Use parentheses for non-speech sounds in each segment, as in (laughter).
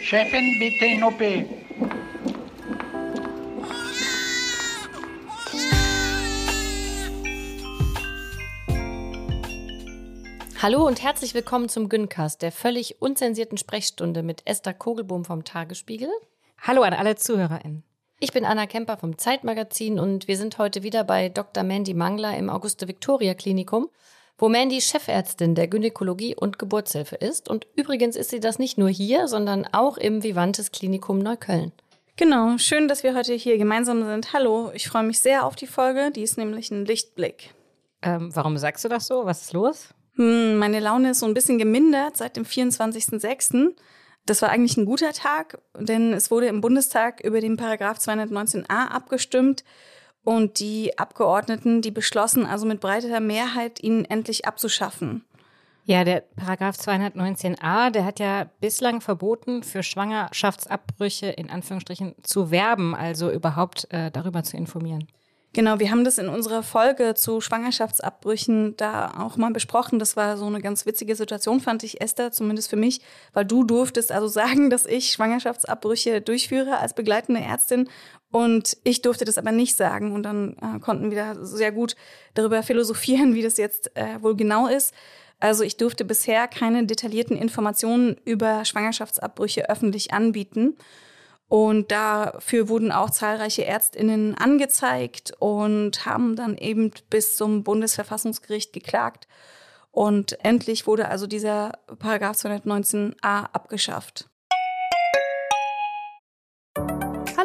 Chefin, bitte in OP. Hallo und herzlich willkommen zum Güncast, der völlig unzensierten Sprechstunde mit Esther Kogelbohm vom Tagesspiegel. Hallo an alle ZuhörerInnen. Ich bin Anna Kemper vom Zeitmagazin und wir sind heute wieder bei Dr. Mandy Mangler im Auguste-Victoria-Klinikum, wo Mandy Chefärztin der Gynäkologie und Geburtshilfe ist. Und übrigens ist sie das nicht nur hier, sondern auch im Vivantes Klinikum Neukölln. Genau, schön, dass wir heute hier gemeinsam sind. Hallo, ich freue mich sehr auf die Folge, die ist nämlich ein Lichtblick. Ähm, warum sagst du das so? Was ist los? Hm, meine Laune ist so ein bisschen gemindert seit dem 24.06. Das war eigentlich ein guter Tag, denn es wurde im Bundestag über den Paragraph 219a abgestimmt und die Abgeordneten, die beschlossen also mit breiter Mehrheit, ihn endlich abzuschaffen. Ja, der Paragraph 219a, der hat ja bislang verboten, für Schwangerschaftsabbrüche in Anführungsstrichen zu werben, also überhaupt äh, darüber zu informieren. Genau, wir haben das in unserer Folge zu Schwangerschaftsabbrüchen da auch mal besprochen. Das war so eine ganz witzige Situation, fand ich, Esther, zumindest für mich, weil du durftest also (laughs) sagen, dass ich Schwangerschaftsabbrüche durchführe als begleitende Ärztin und ich durfte das aber nicht sagen. Und dann äh, konnten wir da sehr gut darüber philosophieren, wie das jetzt äh, wohl genau ist. Also ich durfte bisher keine detaillierten Informationen über Schwangerschaftsabbrüche öffentlich anbieten. Und dafür wurden auch zahlreiche Ärztinnen angezeigt und haben dann eben bis zum Bundesverfassungsgericht geklagt. Und endlich wurde also dieser Paragraph 219a abgeschafft.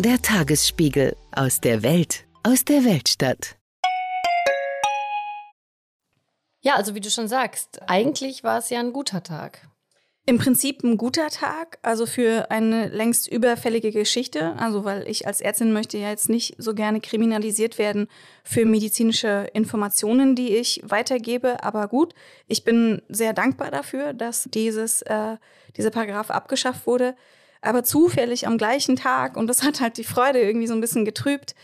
Der Tagesspiegel aus der Welt, aus der Weltstadt. Ja, also wie du schon sagst, eigentlich war es ja ein guter Tag. Im Prinzip ein guter Tag, also für eine längst überfällige Geschichte. Also, weil ich als Ärztin möchte ja jetzt nicht so gerne kriminalisiert werden für medizinische Informationen, die ich weitergebe. Aber gut, ich bin sehr dankbar dafür, dass dieses, äh, dieser Paragraph abgeschafft wurde aber zufällig am gleichen Tag und das hat halt die Freude irgendwie so ein bisschen getrübt.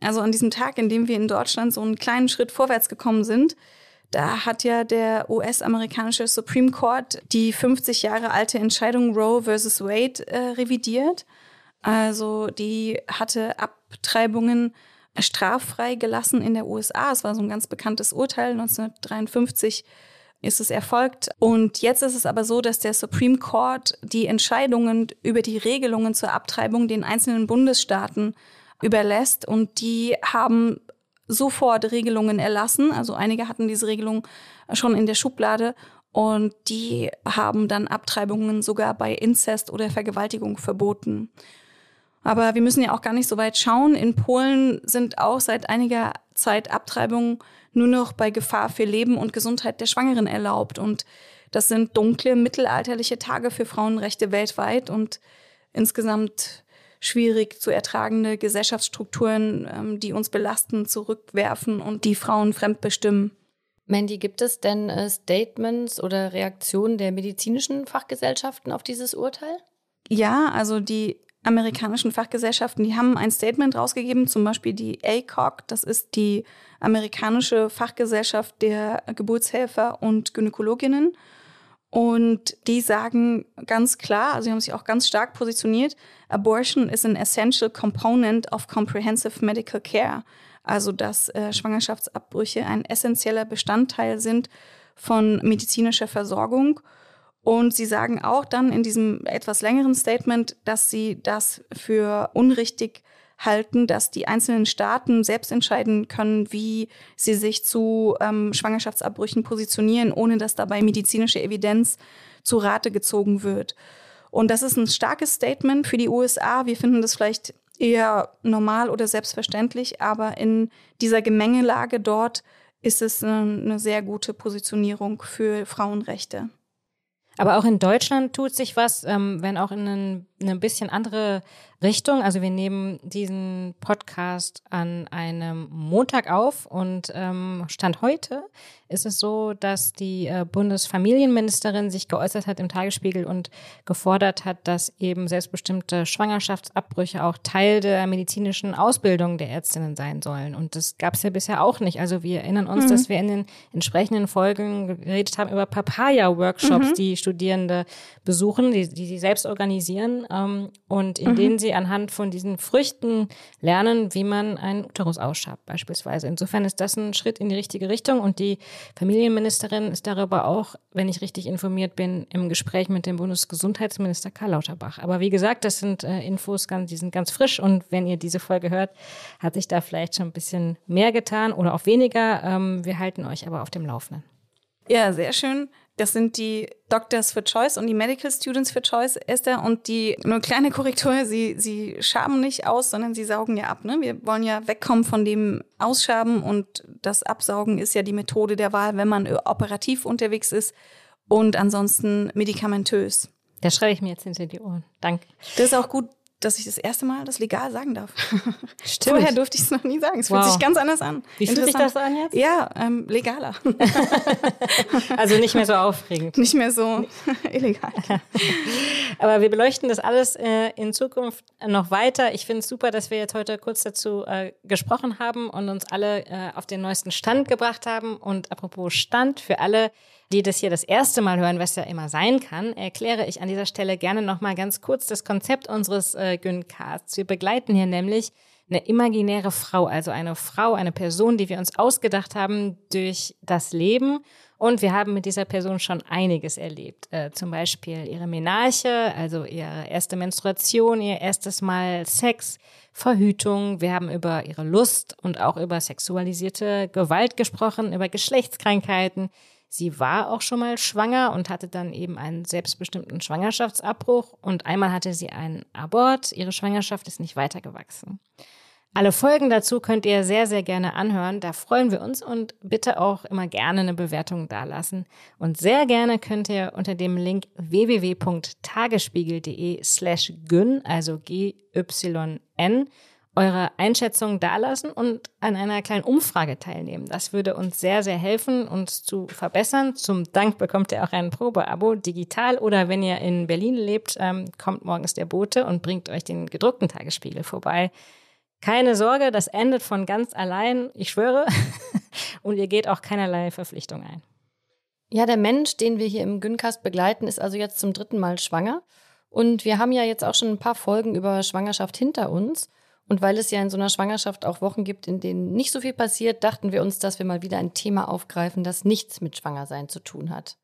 Also an diesem Tag, in dem wir in Deutschland so einen kleinen Schritt vorwärts gekommen sind, da hat ja der US-amerikanische Supreme Court die 50 Jahre alte Entscheidung Roe versus Wade äh, revidiert. Also die hatte Abtreibungen straffrei gelassen in der USA. Es war so ein ganz bekanntes Urteil 1953 ist es erfolgt. Und jetzt ist es aber so, dass der Supreme Court die Entscheidungen über die Regelungen zur Abtreibung den einzelnen Bundesstaaten überlässt und die haben sofort Regelungen erlassen. Also einige hatten diese Regelung schon in der Schublade und die haben dann Abtreibungen sogar bei Inzest oder Vergewaltigung verboten. Aber wir müssen ja auch gar nicht so weit schauen. In Polen sind auch seit einiger Zeit Abtreibungen nur noch bei Gefahr für Leben und Gesundheit der Schwangeren erlaubt. Und das sind dunkle, mittelalterliche Tage für Frauenrechte weltweit und insgesamt schwierig zu ertragende Gesellschaftsstrukturen, ähm, die uns belasten, zurückwerfen und die Frauen fremdbestimmen. Mandy, gibt es denn äh, Statements oder Reaktionen der medizinischen Fachgesellschaften auf dieses Urteil? Ja, also die amerikanischen Fachgesellschaften, die haben ein Statement rausgegeben, zum Beispiel die ACOG, das ist die amerikanische Fachgesellschaft der Geburtshelfer und Gynäkologinnen. Und die sagen ganz klar, also sie haben sich auch ganz stark positioniert, Abortion is an essential component of comprehensive medical care. Also dass äh, Schwangerschaftsabbrüche ein essentieller Bestandteil sind von medizinischer Versorgung. Und sie sagen auch dann in diesem etwas längeren Statement, dass sie das für unrichtig halten, dass die einzelnen Staaten selbst entscheiden können, wie sie sich zu ähm, Schwangerschaftsabbrüchen positionieren, ohne dass dabei medizinische Evidenz zu Rate gezogen wird. Und das ist ein starkes Statement für die USA. Wir finden das vielleicht eher normal oder selbstverständlich, aber in dieser Gemengelage dort ist es eine sehr gute Positionierung für Frauenrechte. Aber auch in Deutschland tut sich was, ähm, wenn auch in ein, eine bisschen andere Richtung. Also wir nehmen diesen Podcast an einem Montag auf und ähm, Stand heute ist es so, dass die äh, Bundesfamilienministerin sich geäußert hat im Tagesspiegel und gefordert hat, dass eben selbstbestimmte Schwangerschaftsabbrüche auch Teil der medizinischen Ausbildung der Ärztinnen sein sollen. Und das gab es ja bisher auch nicht. Also wir erinnern uns, mhm. dass wir in den entsprechenden Folgen geredet haben über Papaya-Workshops, mhm. die Studierende besuchen, die, die sie selbst organisieren ähm, und in mhm. denen sie anhand von diesen Früchten lernen, wie man einen Uterus ausschabt, beispielsweise. Insofern ist das ein Schritt in die richtige Richtung und die Familienministerin ist darüber auch, wenn ich richtig informiert bin, im Gespräch mit dem Bundesgesundheitsminister Karl Lauterbach. Aber wie gesagt, das sind äh, Infos, die sind ganz frisch und wenn ihr diese Folge hört, hat sich da vielleicht schon ein bisschen mehr getan oder auch weniger. Ähm, wir halten euch aber auf dem Laufenden. Ja, sehr schön. Das sind die Doctors for Choice und die Medical Students for Choice, Esther. Und die, nur kleine Korrektur, sie, sie schaben nicht aus, sondern sie saugen ja ab. Ne? Wir wollen ja wegkommen von dem Ausschaben und das Absaugen ist ja die Methode der Wahl, wenn man operativ unterwegs ist und ansonsten medikamentös. Da schreibe ich mir jetzt hinter die Ohren. Danke. Das ist auch gut, dass ich das erste Mal das legal sagen darf. (laughs) Stimmt. Vorher durfte ich es noch nie sagen. Es wow. fühlt sich ganz anders an. Wie fühlt sich das an jetzt? Ja, ähm, legaler. (laughs) also nicht mehr so aufregend. Nicht mehr so (laughs) illegal. Aber wir beleuchten das alles äh, in Zukunft noch weiter. Ich finde es super, dass wir jetzt heute kurz dazu äh, gesprochen haben und uns alle äh, auf den neuesten Stand gebracht haben. Und apropos Stand, für alle, die das hier das erste Mal hören, was ja immer sein kann, erkläre ich an dieser Stelle gerne nochmal ganz kurz das Konzept unseres äh, Güncasts. Wir begleiten hier nämlich eine imaginäre Frau, also eine Frau, eine Person, die wir uns ausgedacht haben durch das Leben. Und wir haben mit dieser Person schon einiges erlebt. Äh, zum Beispiel ihre Menarche, also ihre erste Menstruation, ihr erstes Mal Sex, Verhütung. Wir haben über ihre Lust und auch über sexualisierte Gewalt gesprochen, über Geschlechtskrankheiten, Sie war auch schon mal schwanger und hatte dann eben einen selbstbestimmten Schwangerschaftsabbruch und einmal hatte sie einen Abort. Ihre Schwangerschaft ist nicht weitergewachsen. Alle Folgen dazu könnt ihr sehr, sehr gerne anhören. Da freuen wir uns und bitte auch immer gerne eine Bewertung dalassen. Und sehr gerne könnt ihr unter dem Link www.tagesspiegel.de slash gyn, also G-Y-N, eure Einschätzung dalassen und an einer kleinen Umfrage teilnehmen. Das würde uns sehr, sehr helfen, uns zu verbessern. Zum Dank bekommt ihr auch ein Probeabo digital oder wenn ihr in Berlin lebt, ähm, kommt morgens der Bote und bringt euch den gedruckten Tagesspiegel vorbei. Keine Sorge, das endet von ganz allein, ich schwöre. (laughs) und ihr geht auch keinerlei Verpflichtung ein. Ja, der Mensch, den wir hier im Güncast begleiten, ist also jetzt zum dritten Mal schwanger. Und wir haben ja jetzt auch schon ein paar Folgen über Schwangerschaft hinter uns. Und weil es ja in so einer Schwangerschaft auch Wochen gibt, in denen nicht so viel passiert, dachten wir uns, dass wir mal wieder ein Thema aufgreifen, das nichts mit Schwangersein zu tun hat.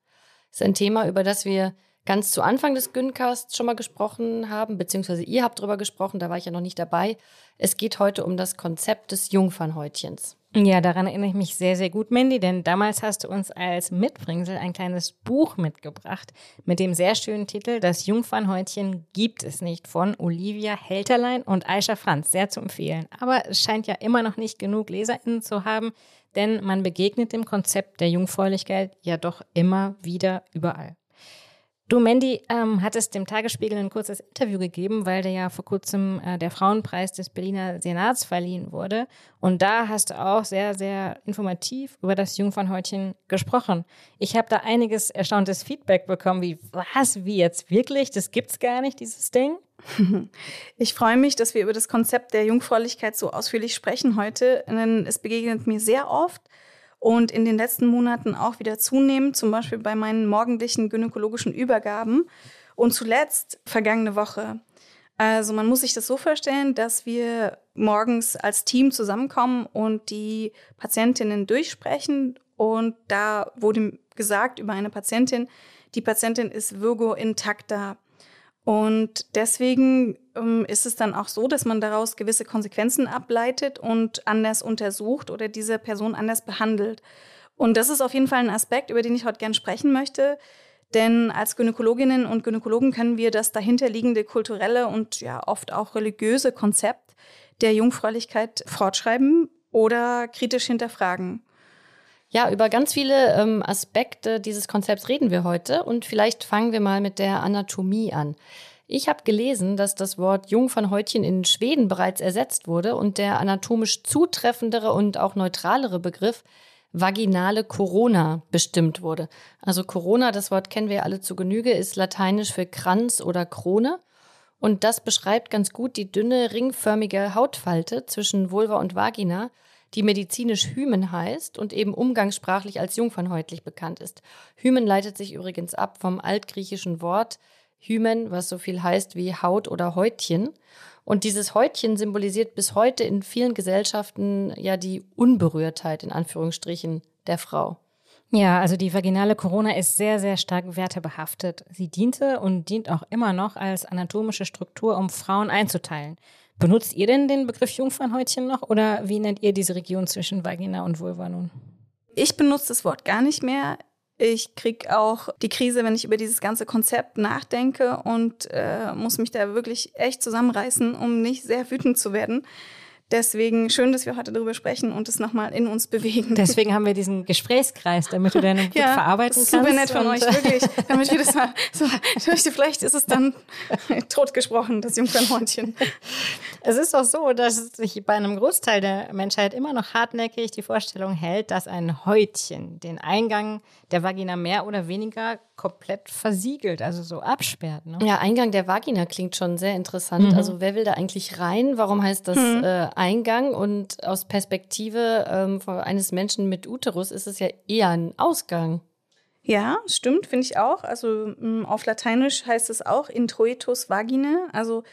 Das ist ein Thema, über das wir ganz zu Anfang des Güncasts schon mal gesprochen haben, beziehungsweise ihr habt drüber gesprochen, da war ich ja noch nicht dabei. Es geht heute um das Konzept des Jungfernhäutchens. Ja, daran erinnere ich mich sehr, sehr gut, Mandy, denn damals hast du uns als Mitbringsel ein kleines Buch mitgebracht mit dem sehr schönen Titel Das Jungfernhäutchen gibt es nicht von Olivia Helterlein und Aisha Franz. Sehr zu empfehlen. Aber es scheint ja immer noch nicht genug LeserInnen zu haben, denn man begegnet dem Konzept der Jungfräulichkeit ja doch immer wieder überall. Du, Mandy, ähm, hattest dem Tagesspiegel ein kurzes Interview gegeben, weil der ja vor kurzem äh, der Frauenpreis des Berliner Senats verliehen wurde. Und da hast du auch sehr, sehr informativ über das Jungfernhäutchen gesprochen. Ich habe da einiges erstauntes Feedback bekommen, wie, was, wie jetzt wirklich? Das gibt's gar nicht, dieses Ding? (laughs) Ich freue mich, dass wir über das Konzept der Jungfräulichkeit so ausführlich sprechen heute, denn es begegnet mir sehr oft und in den letzten Monaten auch wieder zunehmen, zum Beispiel bei meinen morgendlichen gynäkologischen Übergaben. Und zuletzt vergangene Woche. Also man muss sich das so vorstellen, dass wir morgens als Team zusammenkommen und die Patientinnen durchsprechen. Und da wurde gesagt über eine Patientin, die Patientin ist Virgo intacta. Und deswegen ähm, ist es dann auch so, dass man daraus gewisse Konsequenzen ableitet und anders untersucht oder diese Person anders behandelt. Und das ist auf jeden Fall ein Aspekt, über den ich heute gern sprechen möchte. Denn als Gynäkologinnen und Gynäkologen können wir das dahinterliegende kulturelle und ja oft auch religiöse Konzept der Jungfräulichkeit fortschreiben oder kritisch hinterfragen. Ja, über ganz viele ähm, Aspekte dieses Konzepts reden wir heute und vielleicht fangen wir mal mit der Anatomie an. Ich habe gelesen, dass das Wort Jungfernhäutchen in Schweden bereits ersetzt wurde und der anatomisch zutreffendere und auch neutralere Begriff vaginale Corona bestimmt wurde. Also Corona, das Wort kennen wir alle zu Genüge, ist lateinisch für Kranz oder Krone. Und das beschreibt ganz gut die dünne, ringförmige Hautfalte zwischen Vulva und Vagina, die medizinisch Hymen heißt und eben umgangssprachlich als jungfernhäutlich bekannt ist. Hymen leitet sich übrigens ab vom altgriechischen Wort Hymen, was so viel heißt wie Haut oder Häutchen. Und dieses Häutchen symbolisiert bis heute in vielen Gesellschaften ja die Unberührtheit in Anführungsstrichen der Frau. Ja, also die vaginale Corona ist sehr, sehr stark wertebehaftet. Sie diente und dient auch immer noch als anatomische Struktur, um Frauen einzuteilen. Benutzt ihr denn den Begriff Jungfernhäutchen noch oder wie nennt ihr diese Region zwischen Vagina und Vulva nun? Ich benutze das Wort gar nicht mehr. Ich kriege auch die Krise, wenn ich über dieses ganze Konzept nachdenke und äh, muss mich da wirklich echt zusammenreißen, um nicht sehr wütend zu werden. Deswegen schön, dass wir heute darüber sprechen und es nochmal in uns bewegen. Deswegen haben wir diesen Gesprächskreis, damit du deine (laughs) Wut ja, verarbeiten kannst. Super nett von euch, wirklich. Damit wir das mal, so, vielleicht ist es dann (laughs) totgesprochen, das Jungfernhäutchen. Es ist auch so, dass sich bei einem Großteil der Menschheit immer noch hartnäckig die Vorstellung hält, dass ein Häutchen den Eingang der Vagina mehr oder weniger komplett versiegelt, also so absperrt. Ne? Ja, Eingang der Vagina klingt schon sehr interessant. Mhm. Also wer will da eigentlich rein? Warum heißt das mhm. äh, Eingang? Und aus Perspektive ähm, eines Menschen mit Uterus ist es ja eher ein Ausgang. Ja, stimmt, finde ich auch. Also auf Lateinisch heißt es auch Introitus vagine, also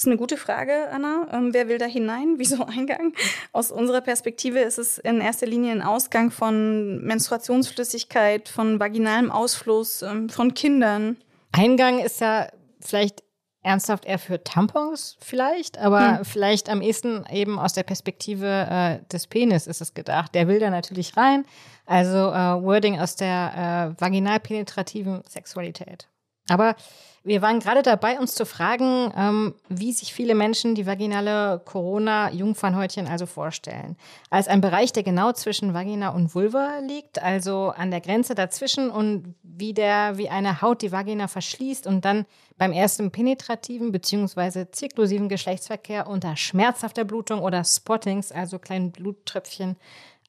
das ist eine gute Frage, Anna. Ähm, wer will da hinein? (laughs) Wieso Eingang? Aus unserer Perspektive ist es in erster Linie ein Ausgang von Menstruationsflüssigkeit, von vaginalem Ausfluss, ähm, von Kindern. Eingang ist ja vielleicht ernsthaft eher für Tampons vielleicht, aber hm. vielleicht am ehesten eben aus der Perspektive äh, des Penis ist es gedacht. Der will da natürlich rein. Also äh, Wording aus der äh, vaginalpenetrativen Sexualität. Aber wir waren gerade dabei, uns zu fragen, ähm, wie sich viele Menschen die vaginale Corona-Jungfernhäutchen also vorstellen. Als ein Bereich, der genau zwischen Vagina und Vulva liegt, also an der Grenze dazwischen und wie der, wie eine Haut die Vagina verschließt und dann beim ersten penetrativen bzw. zirklusiven Geschlechtsverkehr unter schmerzhafter Blutung oder Spottings, also kleinen Bluttröpfchen,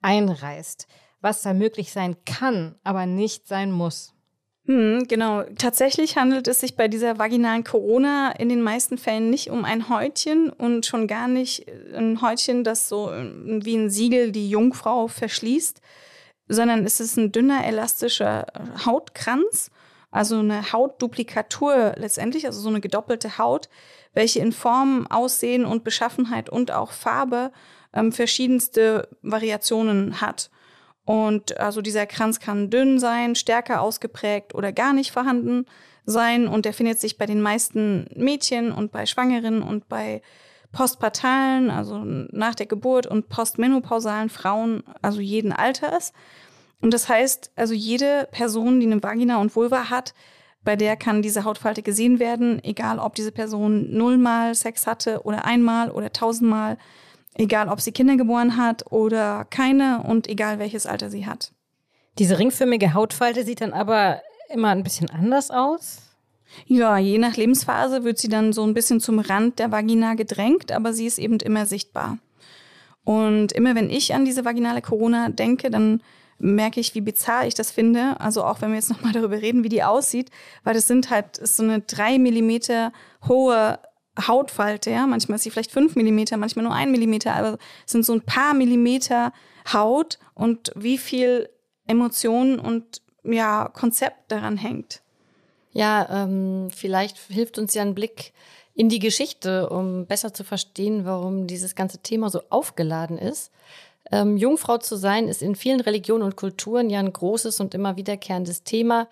einreißt. Was da möglich sein kann, aber nicht sein muss. Hm, genau. Tatsächlich handelt es sich bei dieser vaginalen Corona in den meisten Fällen nicht um ein Häutchen und schon gar nicht ein Häutchen, das so äh, wie ein Siegel die Jungfrau verschließt, sondern es ist ein dünner, elastischer Hautkranz, also eine Hautduplikatur letztendlich, also so eine gedoppelte Haut, welche in Form, Aussehen und Beschaffenheit und auch Farbe ähm, verschiedenste Variationen hat. Und also dieser Kranz kann dünn sein, stärker ausgeprägt oder gar nicht vorhanden sein. Und der findet sich bei den meisten Mädchen und bei Schwangeren und bei postpartalen, also nach der Geburt und postmenopausalen Frauen, also jeden Alters. Und das heißt, also jede Person, die eine Vagina und Vulva hat, bei der kann diese Hautfalte gesehen werden, egal ob diese Person nullmal Sex hatte oder einmal oder tausendmal. Egal, ob sie Kinder geboren hat oder keine und egal, welches Alter sie hat. Diese ringförmige Hautfalte sieht dann aber immer ein bisschen anders aus? Ja, je nach Lebensphase wird sie dann so ein bisschen zum Rand der Vagina gedrängt, aber sie ist eben immer sichtbar. Und immer wenn ich an diese vaginale Corona denke, dann merke ich, wie bizarr ich das finde. Also auch wenn wir jetzt nochmal darüber reden, wie die aussieht, weil das sind halt so eine drei Millimeter hohe Hautfalte, ja. Manchmal ist sie vielleicht fünf Millimeter, manchmal nur ein Millimeter, aber es sind so ein paar Millimeter Haut und wie viel Emotionen und ja, Konzept daran hängt. Ja, ähm, vielleicht hilft uns ja ein Blick in die Geschichte, um besser zu verstehen, warum dieses ganze Thema so aufgeladen ist. Ähm, Jungfrau zu sein ist in vielen Religionen und Kulturen ja ein großes und immer wiederkehrendes Thema.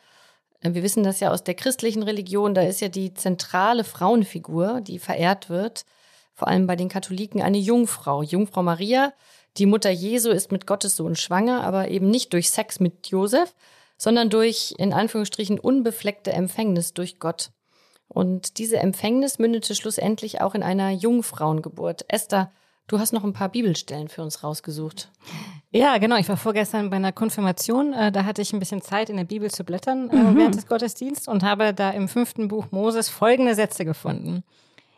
Wir wissen das ja aus der christlichen Religion, da ist ja die zentrale Frauenfigur, die verehrt wird, vor allem bei den Katholiken, eine Jungfrau, Jungfrau Maria. Die Mutter Jesu ist mit Gottes Sohn schwanger, aber eben nicht durch Sex mit Josef, sondern durch, in Anführungsstrichen, unbefleckte Empfängnis durch Gott. Und diese Empfängnis mündete schlussendlich auch in einer Jungfrauengeburt. Esther Du hast noch ein paar Bibelstellen für uns rausgesucht. Ja, genau. Ich war vorgestern bei einer Konfirmation. Äh, da hatte ich ein bisschen Zeit, in der Bibel zu blättern äh, mhm. während des Gottesdienstes und habe da im fünften Buch Moses folgende Sätze gefunden.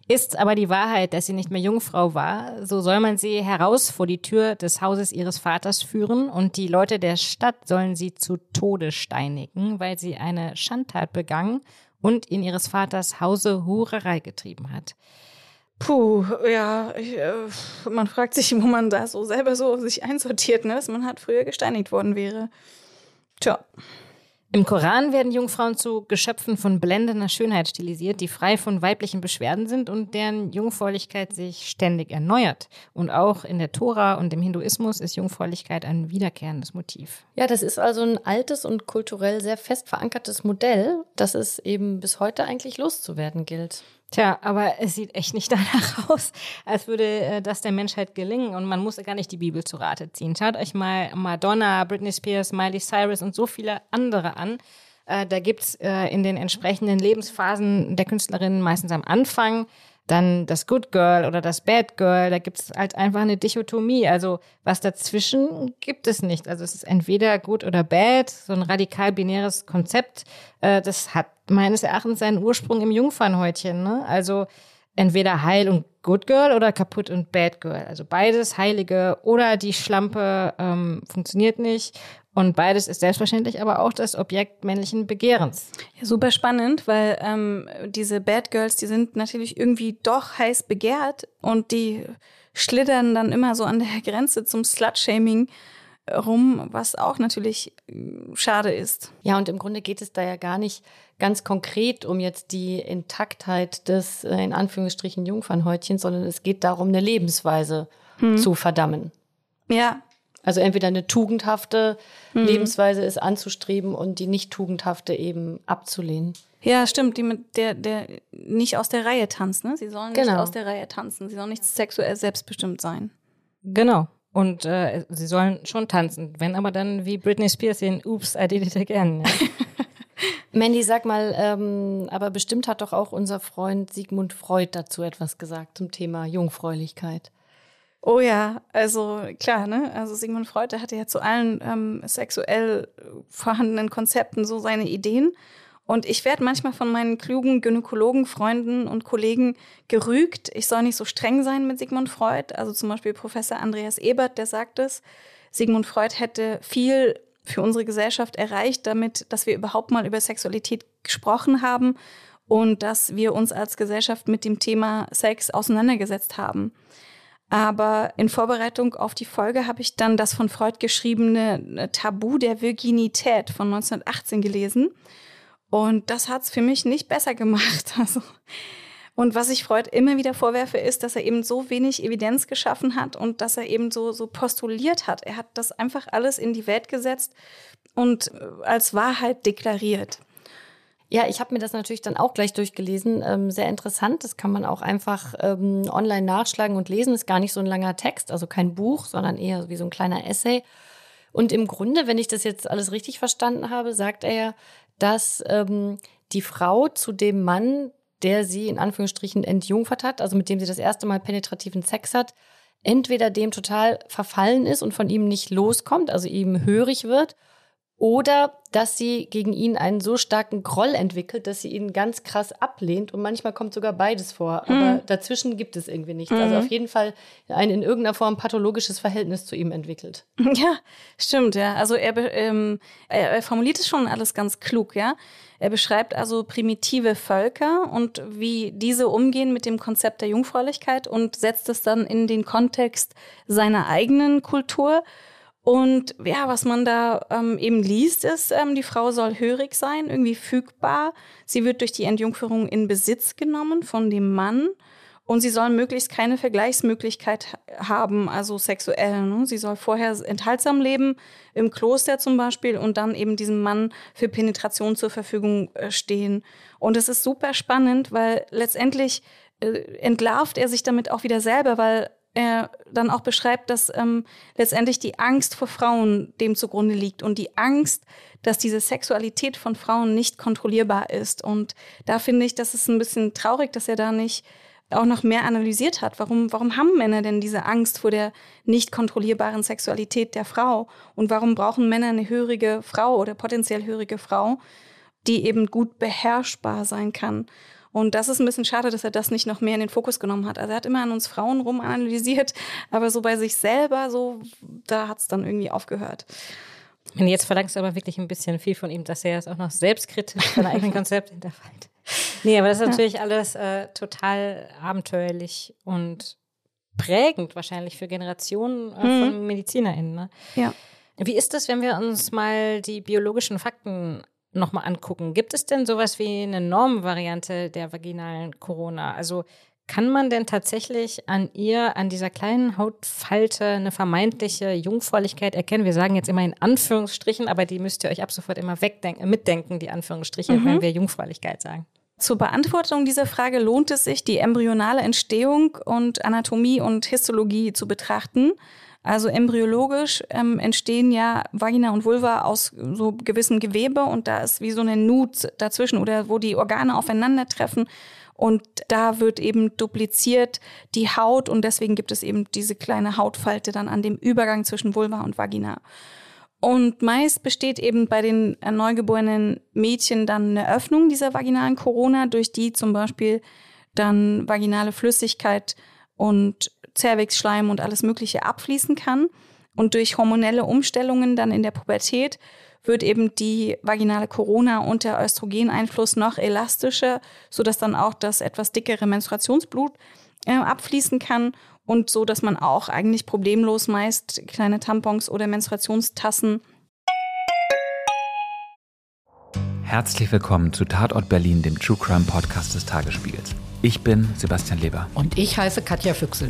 Ist aber die Wahrheit, dass sie nicht mehr Jungfrau war, so soll man sie heraus vor die Tür des Hauses ihres Vaters führen und die Leute der Stadt sollen sie zu Tode steinigen, weil sie eine Schandtat begangen und in ihres Vaters Hause Hurerei getrieben hat. Puh, ja, ich, äh, man fragt sich, wo man da so selber so sich einsortiert, ne? dass man halt früher gesteinigt worden wäre. Tja. Im Koran werden Jungfrauen zu Geschöpfen von blendender Schönheit stilisiert, die frei von weiblichen Beschwerden sind und deren Jungfräulichkeit sich ständig erneuert. Und auch in der Tora und im Hinduismus ist Jungfräulichkeit ein wiederkehrendes Motiv. Ja, das ist also ein altes und kulturell sehr fest verankertes Modell, das es eben bis heute eigentlich loszuwerden gilt. Tja, aber es sieht echt nicht (laughs) danach aus, als würde äh, das der Menschheit gelingen und man muss gar nicht die Bibel zu Rate ziehen. Schaut euch mal Madonna, Britney Spears, Miley Cyrus und so viele andere an. Äh, da gibt's äh, in den entsprechenden Lebensphasen der Künstlerinnen meistens am Anfang dann das Good Girl oder das Bad Girl, da gibt es halt einfach eine Dichotomie. Also was dazwischen gibt es nicht. Also es ist entweder gut oder bad, so ein radikal binäres Konzept. Äh, das hat meines Erachtens seinen Ursprung im Jungfernhäutchen. Ne? Also entweder heil und Good Girl oder kaputt und Bad Girl. Also beides Heilige oder die Schlampe ähm, funktioniert nicht. Und beides ist selbstverständlich aber auch das Objekt männlichen Begehrens. Ja, super spannend, weil ähm, diese Bad Girls, die sind natürlich irgendwie doch heiß begehrt und die schlittern dann immer so an der (laughs) Grenze zum Slut-Shaming rum, was auch natürlich äh, schade ist. Ja, und im Grunde geht es da ja gar nicht ganz konkret um jetzt die Intaktheit des, äh, in Anführungsstrichen, Jungfernhäutchens, sondern es geht darum, eine Lebensweise hm. zu verdammen. Ja, also entweder eine tugendhafte mhm. Lebensweise ist anzustreben und die nicht tugendhafte eben abzulehnen. Ja, stimmt, die mit der, der nicht aus der Reihe tanzt, ne? Sie sollen genau. nicht aus der Reihe tanzen, sie sollen nicht sexuell selbstbestimmt sein. Genau. Und äh, sie sollen schon tanzen, wenn aber dann wie Britney Spears in Oops, I did it again. Ja. (laughs) Mandy, sag mal, ähm, aber bestimmt hat doch auch unser Freund Sigmund Freud dazu etwas gesagt zum Thema Jungfräulichkeit. Oh ja, also klar, ne? Also Sigmund Freud, der hatte ja zu allen ähm, sexuell vorhandenen Konzepten so seine Ideen. Und ich werde manchmal von meinen klugen Gynäkologen, Freunden und Kollegen gerügt, ich soll nicht so streng sein mit Sigmund Freud. Also zum Beispiel Professor Andreas Ebert, der sagt es, Sigmund Freud hätte viel für unsere Gesellschaft erreicht, damit, dass wir überhaupt mal über Sexualität gesprochen haben und dass wir uns als Gesellschaft mit dem Thema Sex auseinandergesetzt haben. Aber in Vorbereitung auf die Folge habe ich dann das von Freud geschriebene äh, Tabu der Virginität von 1918 gelesen. Und das hat es für mich nicht besser gemacht. (laughs) Also, und was ich Freud immer wieder vorwerfe, ist, dass er eben so wenig Evidenz geschaffen hat und dass er eben so, so postuliert hat. Er hat das einfach alles in die Welt gesetzt und äh, als Wahrheit deklariert. Ja, ich habe mir das natürlich dann auch gleich durchgelesen. Ähm, sehr interessant. Das kann man auch einfach ähm, online nachschlagen und lesen. Ist gar nicht so ein langer Text, also kein Buch, sondern eher wie so ein kleiner Essay. Und im Grunde, wenn ich das jetzt alles richtig verstanden habe, sagt er, dass ähm, die Frau zu dem Mann, der sie in Anführungsstrichen entjungfert hat, also mit dem sie das erste Mal penetrativen Sex hat, entweder dem total verfallen ist und von ihm nicht loskommt, also ihm hörig wird, oder dass sie gegen ihn einen so starken Groll entwickelt, dass sie ihn ganz krass ablehnt und manchmal kommt sogar beides vor. Aber hm. dazwischen gibt es irgendwie nichts. Also mhm. Also auf jeden Fall ein in irgendeiner Form pathologisches Verhältnis zu ihm entwickelt. (laughs) Ja, stimmt, ja. Also er, ähm, er formuliert es schon alles ganz klug, ja. Er beschreibt also primitive Völker und wie diese umgehen mit dem Konzept der Jungfräulichkeit und setzt es dann in den Kontext seiner eigenen Kultur und ja, was man da ähm, eben liest, ist, ähm, die Frau soll hörig sein, irgendwie fügbar. Sie wird durch die Entjungferung in Besitz genommen von dem Mann. Und sie soll möglichst keine Vergleichsmöglichkeit haben, also sexuell. Ne? Sie soll vorher enthaltsam leben, im Kloster zum Beispiel, und dann eben diesem Mann für Penetration zur Verfügung äh, stehen. Und es ist super spannend, weil letztendlich äh, entlarvt er sich damit auch wieder selber, weil er dann auch beschreibt, dass ähm, letztendlich die Angst vor Frauen dem zugrunde liegt und die Angst, dass diese Sexualität von Frauen nicht kontrollierbar ist. Und da finde ich, das ist ein bisschen traurig, dass er da nicht auch noch mehr analysiert hat. Warum, warum haben Männer denn diese Angst vor der nicht kontrollierbaren Sexualität der Frau? Und warum brauchen Männer eine hörige Frau oder potenziell hörige Frau, die eben gut beherrschbar sein kann? Und das ist ein bisschen schade, dass er das nicht noch mehr in den Fokus genommen hat. Also er hat immer an uns Frauen rum analysiert, (laughs) aber so bei sich selber, so, da hat es dann irgendwie aufgehört. Und jetzt verlangst du aber wirklich ein bisschen viel von ihm, dass er es auch noch selbstkritisch (laughs) seine eigenen Konzepte hinterfragt. Nee, aber das ist natürlich ja. alles äh, total abenteuerlich und prägend wahrscheinlich für Generationen äh, mhm. von MedizinerInnen. Ne? Ja. Wie ist das, wenn wir uns mal die biologischen Fakten nochmal angucken? Gibt es denn sowas wie eine Normvariante der vaginalen Corona? Also kann man denn tatsächlich an ihr, an dieser kleinen Hautfalte eine vermeintliche Jungfräulichkeit erkennen? Wir sagen jetzt immer in Anführungsstrichen, aber die müsst ihr euch ab sofort immer wegdenken, mitdenken, die Anführungsstriche, mhm. wenn wir Jungfräulichkeit sagen. Zur Beantwortung dieser Frage lohnt es sich, die embryonale Entstehung und Anatomie und Histologie zu betrachten. Also embryologisch ähm, entstehen ja Vagina und Vulva aus so gewissem Gewebe und da ist wie so eine Nut dazwischen oder wo die Organe aufeinandertreffen. Und da wird eben dupliziert die Haut und deswegen gibt es eben diese kleine Hautfalte dann an dem Übergang zwischen Vulva und Vagina. Und meist besteht eben bei den neugeborenen Mädchen dann eine Öffnung dieser vaginalen Corona, durch die zum Beispiel dann vaginale Flüssigkeit und Zervixschleim und alles Mögliche abfließen kann. Und durch hormonelle Umstellungen dann in der Pubertät wird eben die vaginale Corona unter Östrogeneinfluss noch elastischer, sodass dann auch das etwas dickere Menstruationsblut äh, abfließen kann und so, dass man auch eigentlich problemlos meist kleine Tampons oder Menstruationstassen. Herzlich willkommen zu Tatort Berlin, dem True Crime Podcast des Tagesspiegels. Ich bin Sebastian Leber. Und ich heiße Katja Füchsel.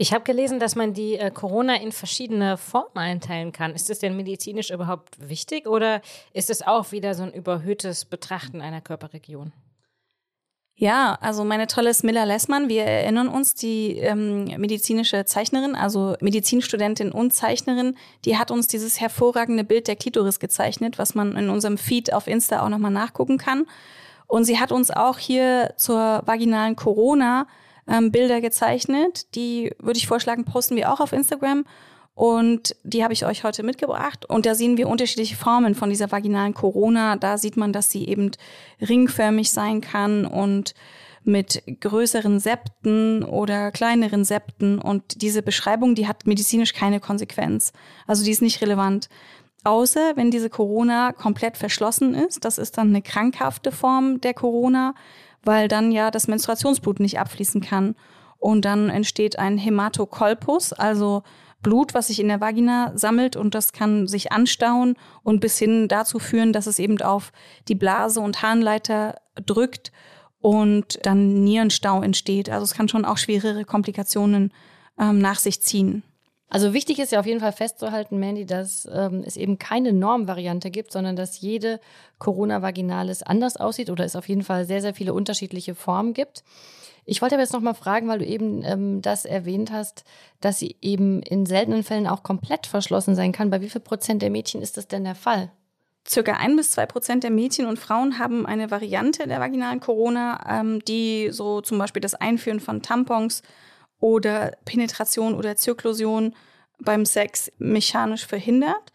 Ich habe gelesen, dass man die äh, Corona in verschiedene Formen einteilen kann. Ist das denn medizinisch überhaupt wichtig oder ist es auch wieder so ein überhöhtes Betrachten einer Körperregion? Ja, also meine tolle Smilla Lessmann, wir erinnern uns, die ähm, medizinische Zeichnerin, also Medizinstudentin und Zeichnerin, die hat uns dieses hervorragende Bild der Klitoris gezeichnet, was man in unserem Feed auf Insta auch nochmal nachgucken kann. Und sie hat uns auch hier zur vaginalen Corona ähm, Bilder gezeichnet. Die würde ich vorschlagen, posten wir auch auf Instagram. Und die habe ich euch heute mitgebracht. Und da sehen wir unterschiedliche Formen von dieser vaginalen Corona. Da sieht man, dass sie eben ringförmig sein kann und mit größeren Septen oder kleineren Septen. Und diese Beschreibung, die hat medizinisch keine Konsequenz. Also die ist nicht relevant. Außer wenn diese Corona komplett verschlossen ist. Das ist dann eine krankhafte Form der Corona, weil dann ja das Menstruationsblut nicht abfließen kann. Und dann entsteht ein Hämatokolpus, also Blut, was sich in der Vagina sammelt und das kann sich anstauen und bis hin dazu führen, dass es eben auf die Blase und Harnleiter drückt und dann Nierenstau entsteht. Also es kann schon auch schwerere Komplikationen ähm, nach sich ziehen. Also wichtig ist ja auf jeden Fall festzuhalten, Mandy, dass ähm, es eben keine Normvariante gibt, sondern dass jede Corona vaginalis anders aussieht oder es auf jeden Fall sehr, sehr viele unterschiedliche Formen gibt. Ich wollte aber jetzt noch mal fragen, weil du eben ähm, das erwähnt hast, dass sie eben in seltenen Fällen auch komplett verschlossen sein kann. Bei wie viel Prozent der Mädchen ist das denn der Fall? Circa ein bis zwei Prozent der Mädchen und Frauen haben eine Variante der vaginalen Corona, ähm, die so zum Beispiel das Einführen von Tampons oder Penetration oder Zirklusion beim Sex mechanisch verhindert.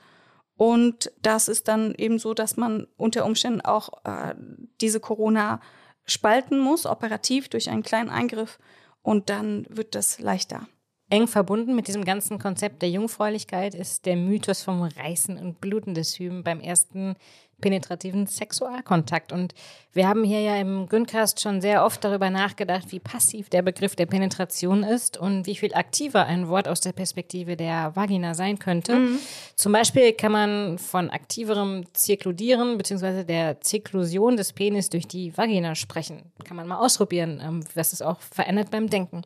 Und das ist dann eben so, dass man unter Umständen auch äh, diese Corona spalten muss, operativ durch einen kleinen Eingriff und dann wird das leichter. Eng verbunden mit diesem ganzen Konzept der Jungfräulichkeit ist der Mythos vom Reißen und Bluten des Hymen beim ersten penetrativen Sexualkontakt. Und wir haben hier ja im Güncast schon sehr oft darüber nachgedacht, wie passiv der Begriff der Penetration ist und wie viel aktiver ein Wort aus der Perspektive der Vagina sein könnte. Mhm. Zum Beispiel kann man von aktiverem Zirkludieren bzw. der Zirklusion des Penis durch die Vagina sprechen. Kann man mal ausprobieren, ähm, was es auch verändert beim Denken.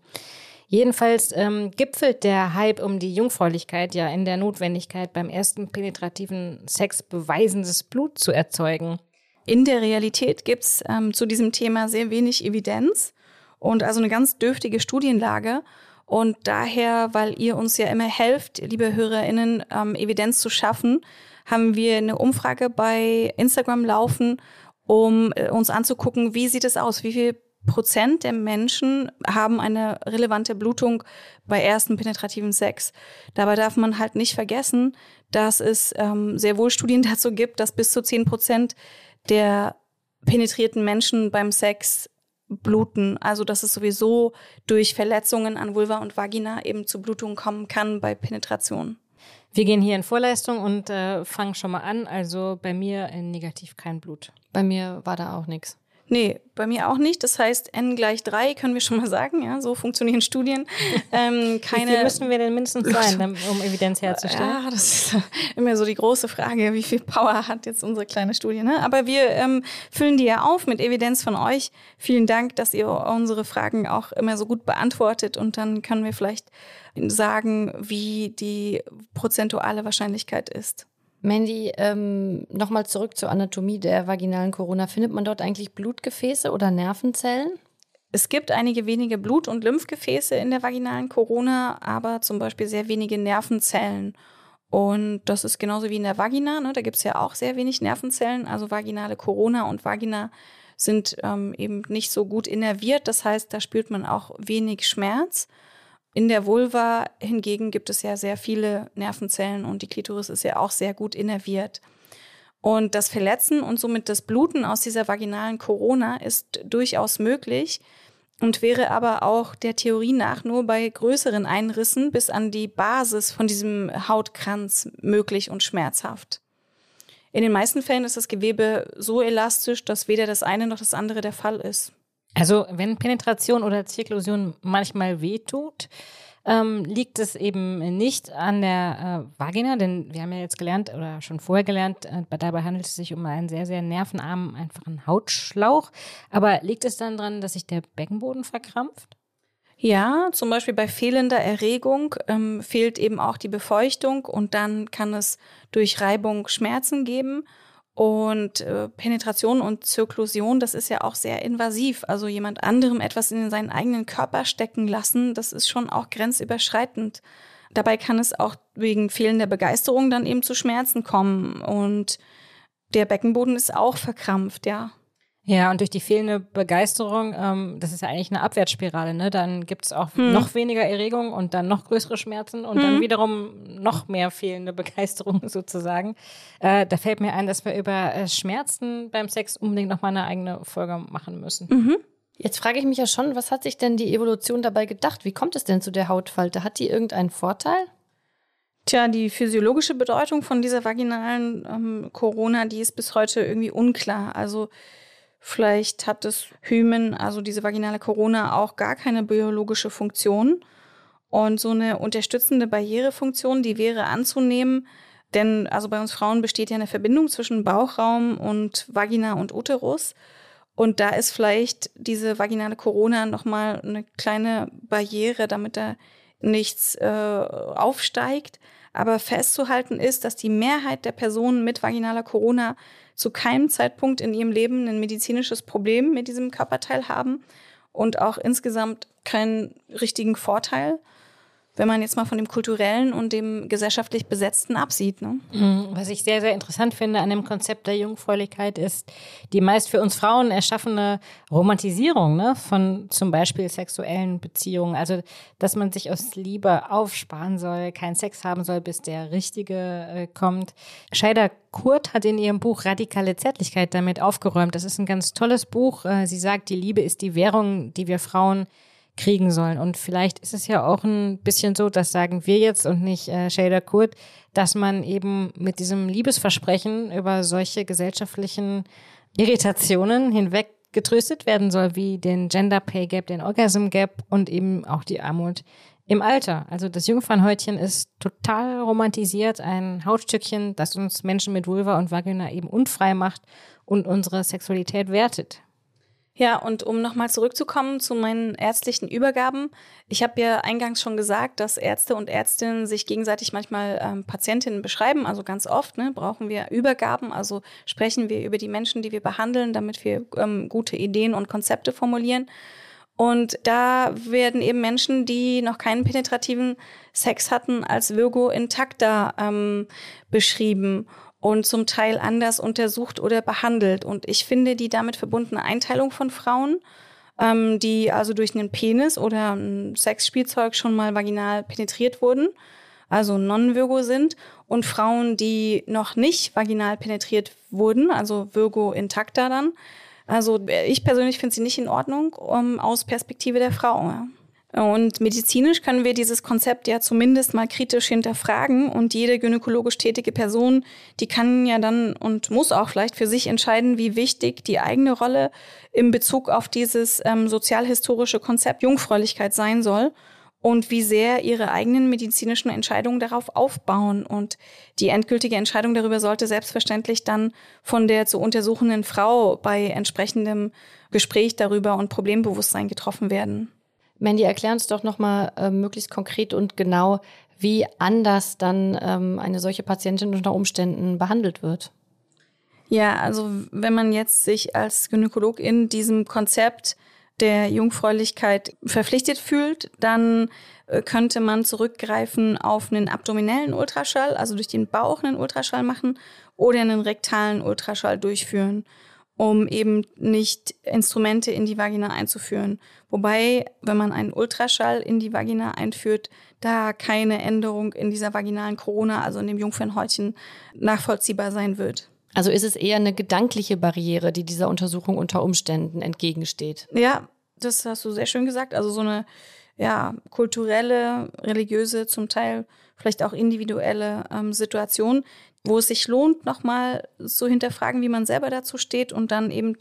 Jedenfalls ähm, gipfelt der Hype um die Jungfräulichkeit ja in der Notwendigkeit, beim ersten penetrativen Sex beweisendes Blut zu erzeugen. In der Realität gibt's ähm, zu diesem Thema sehr wenig Evidenz und also eine ganz dürftige Studienlage. Und daher, weil ihr uns ja immer helft, liebe HörerInnen, ähm, Evidenz zu schaffen, haben wir eine Umfrage bei Instagram laufen, um äh, uns anzugucken, wie sieht es aus, wie viel Prozent der Menschen haben eine relevante Blutung bei ersten penetrativen Sex. Dabei darf man halt nicht vergessen, dass es ähm, sehr wohl Studien (laughs) dazu gibt, dass bis zu zehn Prozent der penetrierten Menschen beim Sex bluten. Also dass es sowieso durch Verletzungen an Vulva und Vagina eben zu Blutungen kommen kann bei Penetration. Wir gehen hier in Vorleistung und äh, fangen schon mal an. Also bei mir in negativ kein Blut. Bei mir war da auch nichts. Nee, bei mir auch nicht. Das heißt, n gleich 3 können wir schon mal sagen. Ja, so funktionieren Studien. Ähm, keine, wie viel müssen wir denn mindestens sein, um Evidenz herzustellen? Ja, das ist immer so die große Frage. Wie viel Power hat jetzt unsere kleine Studie? Ne? Aber wir ähm, füllen die ja auf mit Evidenz von euch. Vielen Dank, dass ihr unsere Fragen auch immer so gut beantwortet. Und dann können wir vielleicht sagen, wie die prozentuale Wahrscheinlichkeit ist. Mandy, ähm, nochmal zurück zur Anatomie der vaginalen Corona. Findet man dort eigentlich Blutgefäße oder Nervenzellen? Es gibt einige wenige Blut- und Lymphgefäße in der vaginalen Corona, aber zum Beispiel sehr wenige Nervenzellen. Und das ist genauso wie in der Vagina. Ne? Da gibt es ja auch sehr wenig Nervenzellen. Also vaginale Corona und Vagina sind ähm, eben nicht so gut innerviert. Das heißt, da spürt man auch wenig Schmerz. In der Vulva hingegen gibt es ja sehr viele Nervenzellen und die Klitoris ist ja auch sehr gut innerviert. Und das Verletzen und somit das Bluten aus dieser vaginalen Corona ist durchaus möglich und wäre aber auch der Theorie nach nur bei größeren Einrissen bis an die Basis von diesem Hautkranz möglich und schmerzhaft. In den meisten Fällen ist das Gewebe so elastisch, dass weder das eine noch das andere der Fall ist. Also wenn Penetration oder Zirklusion manchmal wehtut, ähm, liegt es eben nicht an der äh, Vagina, denn wir haben ja jetzt gelernt oder schon vorher gelernt, äh, dabei handelt es sich um einen sehr, sehr nervenarmen, einfachen Hautschlauch. Aber liegt es dann daran, dass sich der Beckenboden verkrampft? Ja, zum Beispiel bei fehlender Erregung ähm, fehlt eben auch die Befeuchtung und dann kann es durch Reibung Schmerzen geben. Und äh, Penetration und Zirklusion, das ist ja auch sehr invasiv. Also jemand anderem etwas in seinen eigenen Körper stecken lassen, das ist schon auch grenzüberschreitend. Dabei kann es auch wegen fehlender Begeisterung dann eben zu Schmerzen kommen. Und der Beckenboden ist auch verkrampft, ja. Ja, und durch die fehlende Begeisterung, ähm, das ist ja eigentlich eine Abwärtsspirale, ne? Dann gibt's auch hm. noch weniger Erregung und dann noch größere Schmerzen und hm. dann wiederum noch mehr fehlende (laughs) Begeisterung sozusagen. Äh, da fällt mir ein, dass wir über äh, Schmerzen beim Sex unbedingt noch mal eine eigene Folge machen müssen. Mhm. Jetzt frage ich mich ja schon, was hat sich denn die Evolution dabei gedacht? Wie kommt es denn zu der Hautfalte? Hat die irgendeinen Vorteil? Tja, die physiologische Bedeutung von dieser vaginalen ähm, Corona, die ist bis heute irgendwie unklar. Also Vielleicht hat das Hymen, also diese vaginale Corona, auch gar keine biologische Funktion. Und so eine unterstützende Barrierefunktion, die wäre anzunehmen, denn also bei uns Frauen besteht ja eine Verbindung zwischen Bauchraum und Vagina und Uterus. Und da ist vielleicht diese vaginale Corona nochmal eine kleine Barriere, damit da nichts äh, aufsteigt. Aber festzuhalten ist, dass die Mehrheit der Personen mit vaginaler Corona zu keinem Zeitpunkt in ihrem Leben ein medizinisches Problem mit diesem Körperteil haben und auch insgesamt keinen richtigen Vorteil wenn man jetzt mal von dem kulturellen und dem gesellschaftlich Besetzten absieht. Ne? Mhm. Was ich sehr, sehr interessant finde an dem Konzept der Jungfräulichkeit ist die meist für uns Frauen erschaffene Romantisierung ne? von zum Beispiel sexuellen Beziehungen. Also, dass man sich aus Liebe aufsparen soll, keinen Sex haben soll, bis der Richtige äh, kommt. Scheider Kurt hat in ihrem Buch Radikale Zärtlichkeit damit aufgeräumt. Das ist ein ganz tolles Buch. Äh, sie sagt, die Liebe ist die Währung, die wir Frauen kriegen sollen. Und vielleicht ist es ja auch ein bisschen so, das sagen wir jetzt und nicht äh, Shader Kurt, dass man eben mit diesem Liebesversprechen über solche gesellschaftlichen Irritationen hinweg getröstet werden soll, wie den Gender Pay Gap, den Orgasm Gap und eben auch die Armut im Alter. Also das Jungfernhäutchen ist total romantisiert, ein Hautstückchen, das uns Menschen mit Vulva und Vagina eben unfrei macht und unsere Sexualität wertet. Ja, und um nochmal zurückzukommen zu meinen ärztlichen Übergaben. Ich habe ja eingangs schon gesagt, dass Ärzte und Ärztinnen sich gegenseitig manchmal ähm, Patientinnen beschreiben. Also ganz oft ne, brauchen wir Übergaben. Also sprechen wir über die Menschen, die wir behandeln, damit wir ähm, gute Ideen und Konzepte formulieren. Und da werden eben Menschen, die noch keinen penetrativen Sex hatten, als Virgo intacta ähm, beschrieben und zum Teil anders untersucht oder behandelt. Und ich finde die damit verbundene Einteilung von Frauen, ähm, die also durch einen Penis oder ein Sexspielzeug schon mal vaginal penetriert wurden, also non-Virgo sind, und Frauen, die noch nicht vaginal penetriert wurden, also Virgo intacta dann. Also ich persönlich finde sie nicht in Ordnung um, aus Perspektive der Frau. Ja. Und medizinisch können wir dieses Konzept ja zumindest mal kritisch hinterfragen und jede gynäkologisch tätige Person, die kann ja dann und muss auch vielleicht für sich entscheiden, wie wichtig die eigene Rolle im Bezug auf dieses ähm, sozialhistorische Konzept Jungfräulichkeit sein soll und wie sehr ihre eigenen medizinischen Entscheidungen darauf aufbauen. Und die endgültige Entscheidung darüber sollte selbstverständlich dann von der zu untersuchenden Frau bei entsprechendem Gespräch darüber und Problembewusstsein getroffen werden. Mandy, erklär uns doch nochmal äh, möglichst konkret und genau, wie anders dann ähm, eine solche Patientin unter Umständen behandelt wird. Ja, also wenn man jetzt sich als Gynäkolog in diesem Konzept der Jungfräulichkeit verpflichtet fühlt, dann äh, könnte man zurückgreifen auf einen abdominellen Ultraschall, also durch den Bauch einen Ultraschall machen oder einen rektalen Ultraschall durchführen um eben nicht Instrumente in die Vagina einzuführen. Wobei, wenn man einen Ultraschall in die Vagina einführt, da keine Änderung in dieser vaginalen Corona, also in dem Jungfernhäutchen, nachvollziehbar sein wird. Also ist es eher eine gedankliche Barriere, die dieser Untersuchung unter Umständen entgegensteht? Ja, das hast du sehr schön gesagt. Also so eine ja, kulturelle, religiöse, zum Teil vielleicht auch individuelle ähm, Situation, wo es sich lohnt, nochmal zu hinterfragen, wie man selber dazu steht und dann eben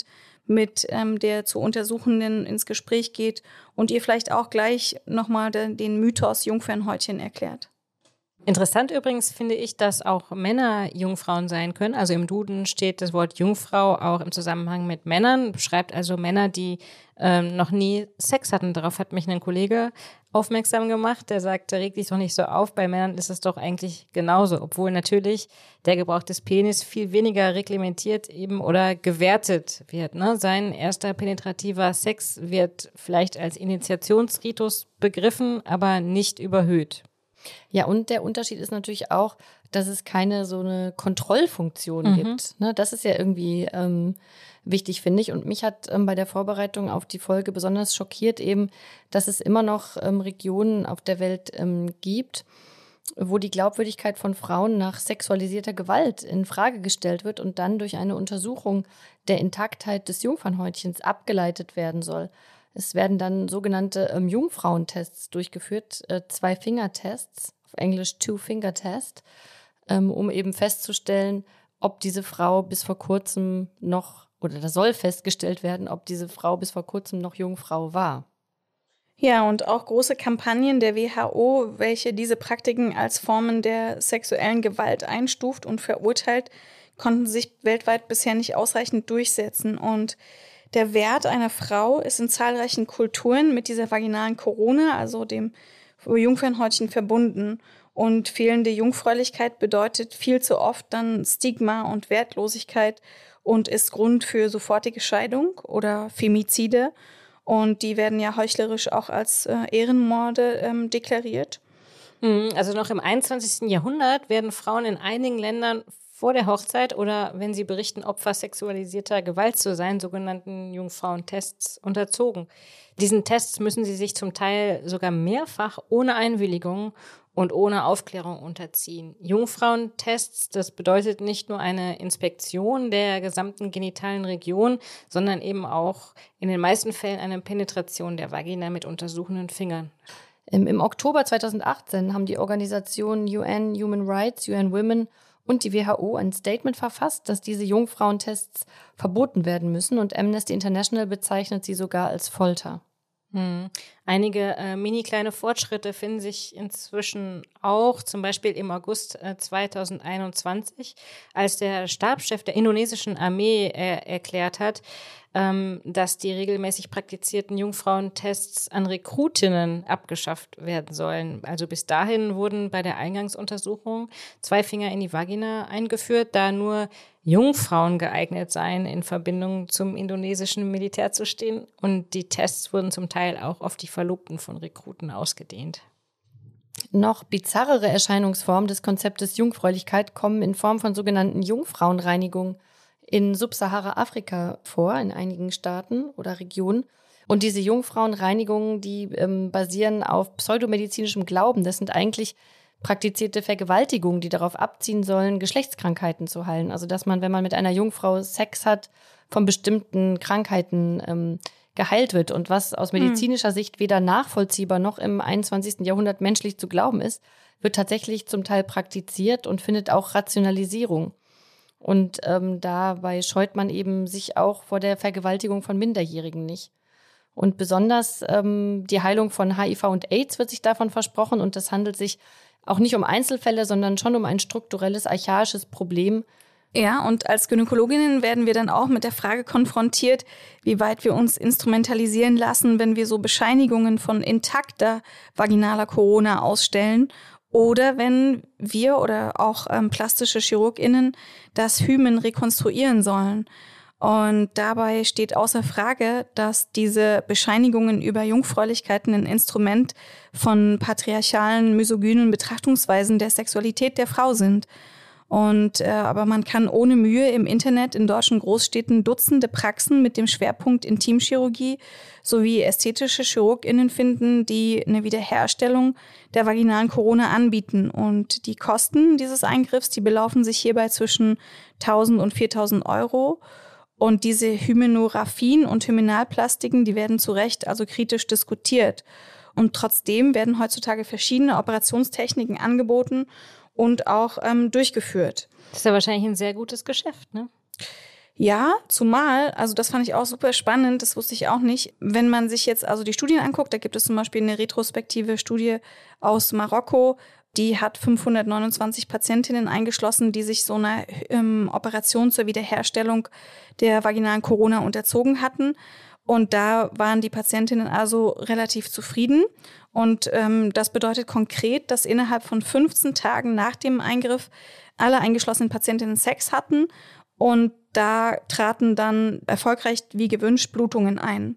mit ähm, der zu Untersuchenden ins Gespräch geht und ihr vielleicht auch gleich nochmal den, den Mythos Jungfernhäutchen erklärt. Interessant übrigens finde ich, dass auch Männer Jungfrauen sein können. Also im Duden steht das Wort Jungfrau auch im Zusammenhang mit Männern, beschreibt also Männer, die ähm, noch nie Sex hatten. Darauf hat mich ein Kollege aufmerksam gemacht, der sagte, reg dich doch nicht so auf, bei Männern ist es doch eigentlich genauso, obwohl natürlich der Gebrauch des Penis viel weniger reglementiert eben oder gewertet wird. Ne? Sein erster penetrativer Sex wird vielleicht als Initiationsritus begriffen, aber nicht überhöht. Ja, und der Unterschied ist natürlich auch, dass es keine so eine Kontrollfunktion mhm. gibt. Ne? Das ist ja irgendwie ähm, wichtig, finde ich. Und mich hat ähm, bei der Vorbereitung auf die Folge besonders schockiert eben, dass es immer noch ähm, Regionen auf der Welt ähm, gibt, wo die Glaubwürdigkeit von Frauen nach sexualisierter Gewalt in Frage gestellt wird und dann durch eine Untersuchung der Intaktheit des Jungfernhäutchens abgeleitet werden soll. Es werden dann sogenannte ähm, Jungfrauentests durchgeführt, äh, Zwei-Finger-Tests, auf Englisch Two-Finger-Test, ähm, um eben festzustellen, ob diese Frau bis vor kurzem noch, oder da soll festgestellt werden, ob diese Frau bis vor kurzem noch Jungfrau war. Ja, und auch große Kampagnen der WHO, welche diese Praktiken als Formen der sexuellen Gewalt einstuft und verurteilt, konnten sich weltweit bisher nicht ausreichend durchsetzen. Und der Wert einer Frau ist in zahlreichen Kulturen mit dieser vaginalen Corona, also dem Jungfernhäutchen, verbunden. Und fehlende Jungfräulichkeit bedeutet viel zu oft dann Stigma und Wertlosigkeit und ist Grund für sofortige Scheidung oder Femizide. Und die werden ja heuchlerisch auch als äh, Ehrenmorde ähm, deklariert. Mhm, also noch im 21. Jahrhundert werden Frauen in einigen Ländern vor der Hochzeit oder wenn sie berichten, Opfer sexualisierter Gewalt zu sein, sogenannten Jungfrauentests unterzogen. Diesen Tests müssen sie sich zum Teil sogar mehrfach ohne Einwilligung und ohne Aufklärung unterziehen. Jungfrauentests, das bedeutet nicht nur eine Inspektion der gesamten genitalen Region, sondern eben auch in den meisten Fällen eine Penetration der Vagina mit untersuchenden Fingern. Im, Oktober 2018 haben die Organisationen UN Human Rights, UN Women und die WHO ein Statement verfasst, dass diese Jungfrauentests verboten werden müssen und Amnesty International bezeichnet sie sogar als Folter. Hm. Einige äh, mini kleine Fortschritte finden sich inzwischen auch, zum Beispiel im August äh, 2021, als der Stabschef der indonesischen Armee äh, erklärt hat, ähm, dass die regelmäßig praktizierten Jungfrauentests an Rekrutinnen abgeschafft werden sollen. Also bis dahin wurden bei der Eingangsuntersuchung zwei Finger in die Vagina eingeführt, da nur Jungfrauen geeignet seien, in Verbindung zum indonesischen Militär zu stehen. Und die Tests wurden zum Teil auch auf die Verlobten von Rekruten ausgedehnt. Noch bizarrere Erscheinungsformen des Konzeptes Jungfräulichkeit kommen in Form von sogenannten Jungfrauenreinigungen in Subsahara-Afrika vor, in einigen Staaten oder Regionen. Und diese Jungfrauenreinigungen, die ähm, basieren auf pseudomedizinischem Glauben. Das sind eigentlich praktizierte Vergewaltigungen, die darauf abziehen sollen, Geschlechtskrankheiten zu heilen. Also dass man, wenn man mit einer Jungfrau Sex hat, von bestimmten Krankheiten ähm, geheilt wird. Und was aus hm. medizinischer Sicht weder nachvollziehbar noch im 21. Jahrhundert menschlich zu glauben ist, wird tatsächlich zum Teil praktiziert und findet auch Rationalisierung. Und ähm, dabei scheut man eben sich auch vor der Vergewaltigung von Minderjährigen nicht. Und besonders ähm, die Heilung von HIV und AIDS wird sich davon versprochen. Und das handelt sich auch nicht um Einzelfälle, sondern schon um ein strukturelles, archaisches Problem. Ja, und als Gynäkologinnen werden wir dann auch mit der Frage konfrontiert, wie weit wir uns instrumentalisieren lassen, wenn wir so Bescheinigungen von intakter vaginaler Corona ausstellen oder wenn wir oder auch ähm, plastische Chirurginnen das Hymen rekonstruieren sollen. Und dabei steht außer Frage, dass diese Bescheinigungen über Jungfräulichkeiten ein Instrument von patriarchalen, misogynen Betrachtungsweisen der Sexualität der Frau sind. Und äh, aber man kann ohne Mühe im Internet in deutschen Großstädten Dutzende Praxen mit dem Schwerpunkt Intimchirurgie sowie ästhetische Chirurginnen finden, die eine Wiederherstellung der vaginalen Corona anbieten. Und die Kosten dieses Eingriffs, die belaufen sich hierbei zwischen 1000 und 4000 Euro. Und diese Hymenographien und Hymenalplastiken, die werden zu Recht also kritisch diskutiert. Und trotzdem werden heutzutage verschiedene Operationstechniken angeboten und auch ähm, durchgeführt. Das ist ja wahrscheinlich ein sehr gutes Geschäft, ne? Ja, zumal, also das fand ich auch super spannend, das wusste ich auch nicht. Wenn man sich jetzt also die Studien anguckt, da gibt es zum Beispiel eine retrospektive Studie aus Marokko, die hat 529 Patientinnen eingeschlossen, die sich so einer ähm, Operation zur Wiederherstellung der vaginalen Corona unterzogen hatten. Und da waren die Patientinnen also relativ zufrieden. Und ähm, das bedeutet konkret, dass innerhalb von 15 Tagen nach dem Eingriff alle eingeschlossenen Patientinnen Sex hatten. Und da traten dann erfolgreich wie gewünscht Blutungen ein.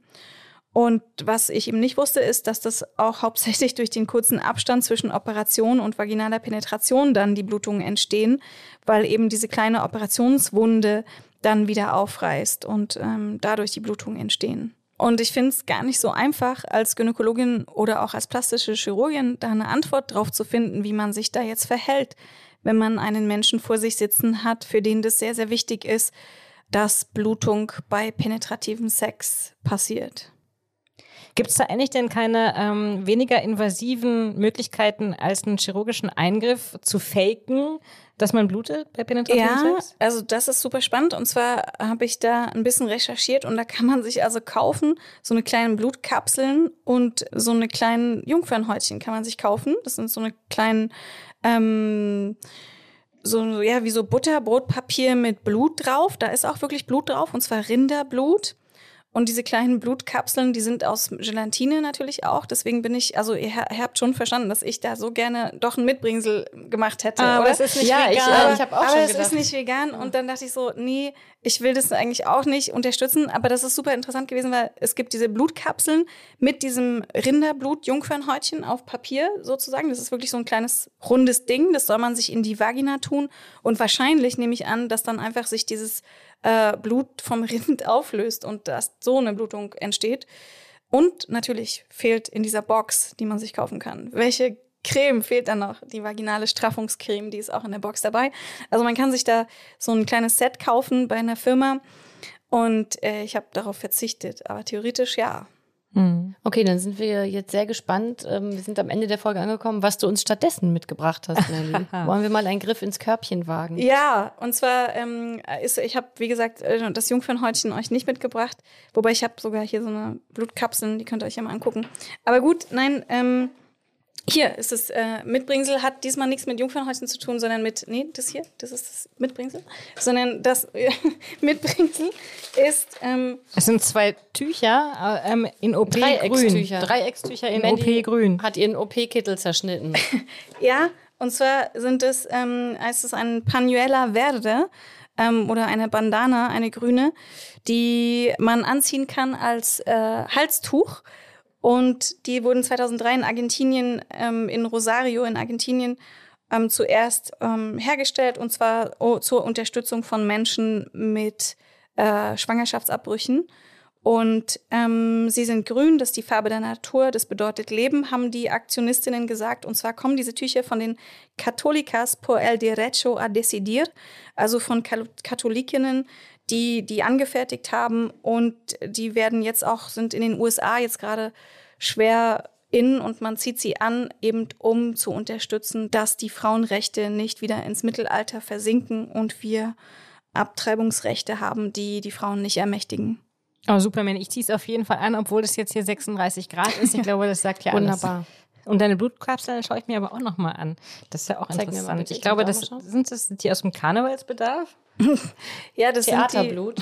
Und was ich eben nicht wusste, ist, dass das auch (laughs) hauptsächlich durch den kurzen Abstand zwischen Operation und vaginaler Penetration dann die Blutungen entstehen, weil eben diese kleine Operationswunde dann wieder aufreißt und ähm, dadurch die Blutungen entstehen. Und ich finde es gar nicht so einfach, als Gynäkologin oder auch als plastische Chirurgin da eine Antwort drauf zu finden, wie man sich da jetzt verhält, wenn man einen Menschen vor sich sitzen hat, für den das sehr, sehr wichtig ist, dass Blutung bei penetrativem Sex passiert. Gibt es da eigentlich denn keine ähm, weniger invasiven Möglichkeiten, als einen chirurgischen Eingriff zu faken, dass man blutet bei penetrativen ja, Sex? also das ist super spannend. Und zwar habe ich da ein bisschen recherchiert und da kann man sich also kaufen, so eine kleine Blutkapseln und so eine kleinen Jungfernhäutchen kann man sich kaufen. Das sind so eine kleinen ähm, so ja wie so Butterbrotpapier mit Blut drauf. Da ist auch wirklich Blut drauf und zwar Rinderblut. Und diese kleinen Blutkapseln, die sind aus Gelatine natürlich auch. Deswegen bin ich, also ihr, ihr habt schon verstanden, dass ich da so gerne doch ein Mitbringsel gemacht hätte. Aber oder? es ist nicht ja, vegan. Ich, äh, ich habe auch aber schon es gedacht. ist nicht vegan. Und dann dachte ich so, nee, ich will das eigentlich auch nicht unterstützen. Aber das ist super interessant gewesen, weil es gibt diese Blutkapseln mit diesem Rinderblut-Jungfernhäutchen auf Papier sozusagen. Das ist wirklich so ein kleines rundes Ding. Das soll man sich in die Vagina tun. Und wahrscheinlich nehme ich an, dass dann einfach sich dieses äh, Blut vom (laughs) Rind auflöst und dass so eine Blutung entsteht. Und natürlich fehlt in dieser Box, die man sich kaufen kann, welche Creme fehlt dann noch, die vaginale Straffungscreme, die ist auch in der Box dabei. Also man kann sich da so ein kleines Set kaufen bei einer Firma und äh, ich habe darauf verzichtet. Aber theoretisch ja. Hm. Okay, dann sind wir jetzt sehr gespannt. Ähm, wir sind am Ende der Folge angekommen, was du uns stattdessen mitgebracht hast, Nelly. (laughs) Wollen wir mal einen Griff ins Körbchen wagen? Ja, und zwar ähm, ist, ich habe, wie gesagt, äh, das Jungfernhäutchen euch nicht mitgebracht. Wobei ich habe sogar hier so eine Blutkapseln, die könnt ihr euch ja mal angucken. Aber gut, nein, ähm, hier ist es, äh, Mitbringsel hat diesmal nichts mit Jungfernhäutchen zu tun, sondern mit, nee, das hier, das ist das Mitbringsel, sondern das äh, (laughs) Mitbringsel ist. Ähm, es sind zwei Tücher äh, ähm, in OP Dreieckstücher. grün. Dreieckstücher in OP grün. Hat ihren OP-Kittel zerschnitten. (laughs) ja, und zwar sind es, ähm, heißt es ein Panuela Verde ähm, oder eine Bandana, eine grüne, die man anziehen kann als äh, Halstuch und die wurden 2003 in Argentinien, ähm, in Rosario in Argentinien, ähm, zuerst ähm, hergestellt und zwar oh, zur Unterstützung von Menschen mit äh, Schwangerschaftsabbrüchen. Und ähm, sie sind grün, das ist die Farbe der Natur, das bedeutet Leben, haben die Aktionistinnen gesagt. Und zwar kommen diese Tücher von den Católicas por el Derecho a Decidir, also von Katholikinnen, die die angefertigt haben und die werden jetzt auch, sind in den USA jetzt gerade schwer in und man zieht sie an, eben um zu unterstützen, dass die Frauenrechte nicht wieder ins Mittelalter versinken und wir Abtreibungsrechte haben, die die Frauen nicht ermächtigen. Oh, Superman, ich ziehe es auf jeden Fall an, obwohl es jetzt hier 36 Grad ist. Ich (laughs) glaube, das sagt ja alles. Wunderbar. Und deine Blutkapseln schaue ich mir aber auch nochmal an. Das ist ja auch Zeig interessant. Ich glaube, das sind das die aus dem Karnevalsbedarf? Ja, das sind die, Theaterblut.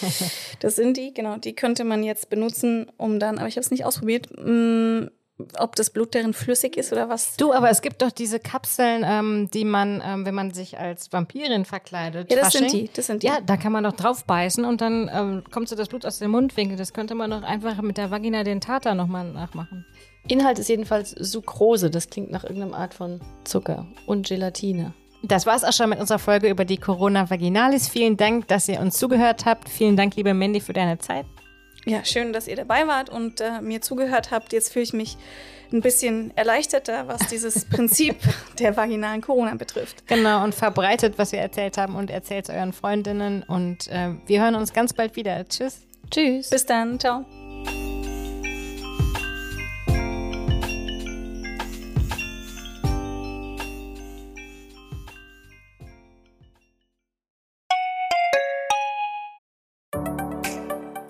(laughs) das sind die, genau, die könnte man jetzt benutzen, um dann, aber ich habe es nicht ausprobiert, mh, ob das Blut darin flüssig ist oder was. Du, aber es gibt doch diese Kapseln, ähm, die man, ähm, wenn man sich als Vampirin verkleidet. Ja, das sind Fasching, die, das sind die. Ja, da kann man doch drauf beißen und dann ähm, kommt so das Blut aus dem Mundwinkel. Das könnte man doch einfach mit der Vagina den Tater nochmal nachmachen. Inhalt ist jedenfalls Sucrose. Das klingt nach irgendeiner Art von Zucker und Gelatine. Das war's auch schon mit unserer Folge über die Corona Vaginalis. Vielen Dank, dass ihr uns zugehört habt. Vielen Dank, liebe Mandy, für deine Zeit. Ja, schön, dass ihr dabei wart und äh, mir zugehört habt. Jetzt fühle ich mich ein bisschen erleichterter, was dieses (laughs) Prinzip der vaginalen Corona betrifft. Genau, und verbreitet, was wir erzählt haben und erzählt es euren Freundinnen. Und äh, wir hören uns ganz bald wieder. Tschüss. Tschüss. Bis dann, ciao.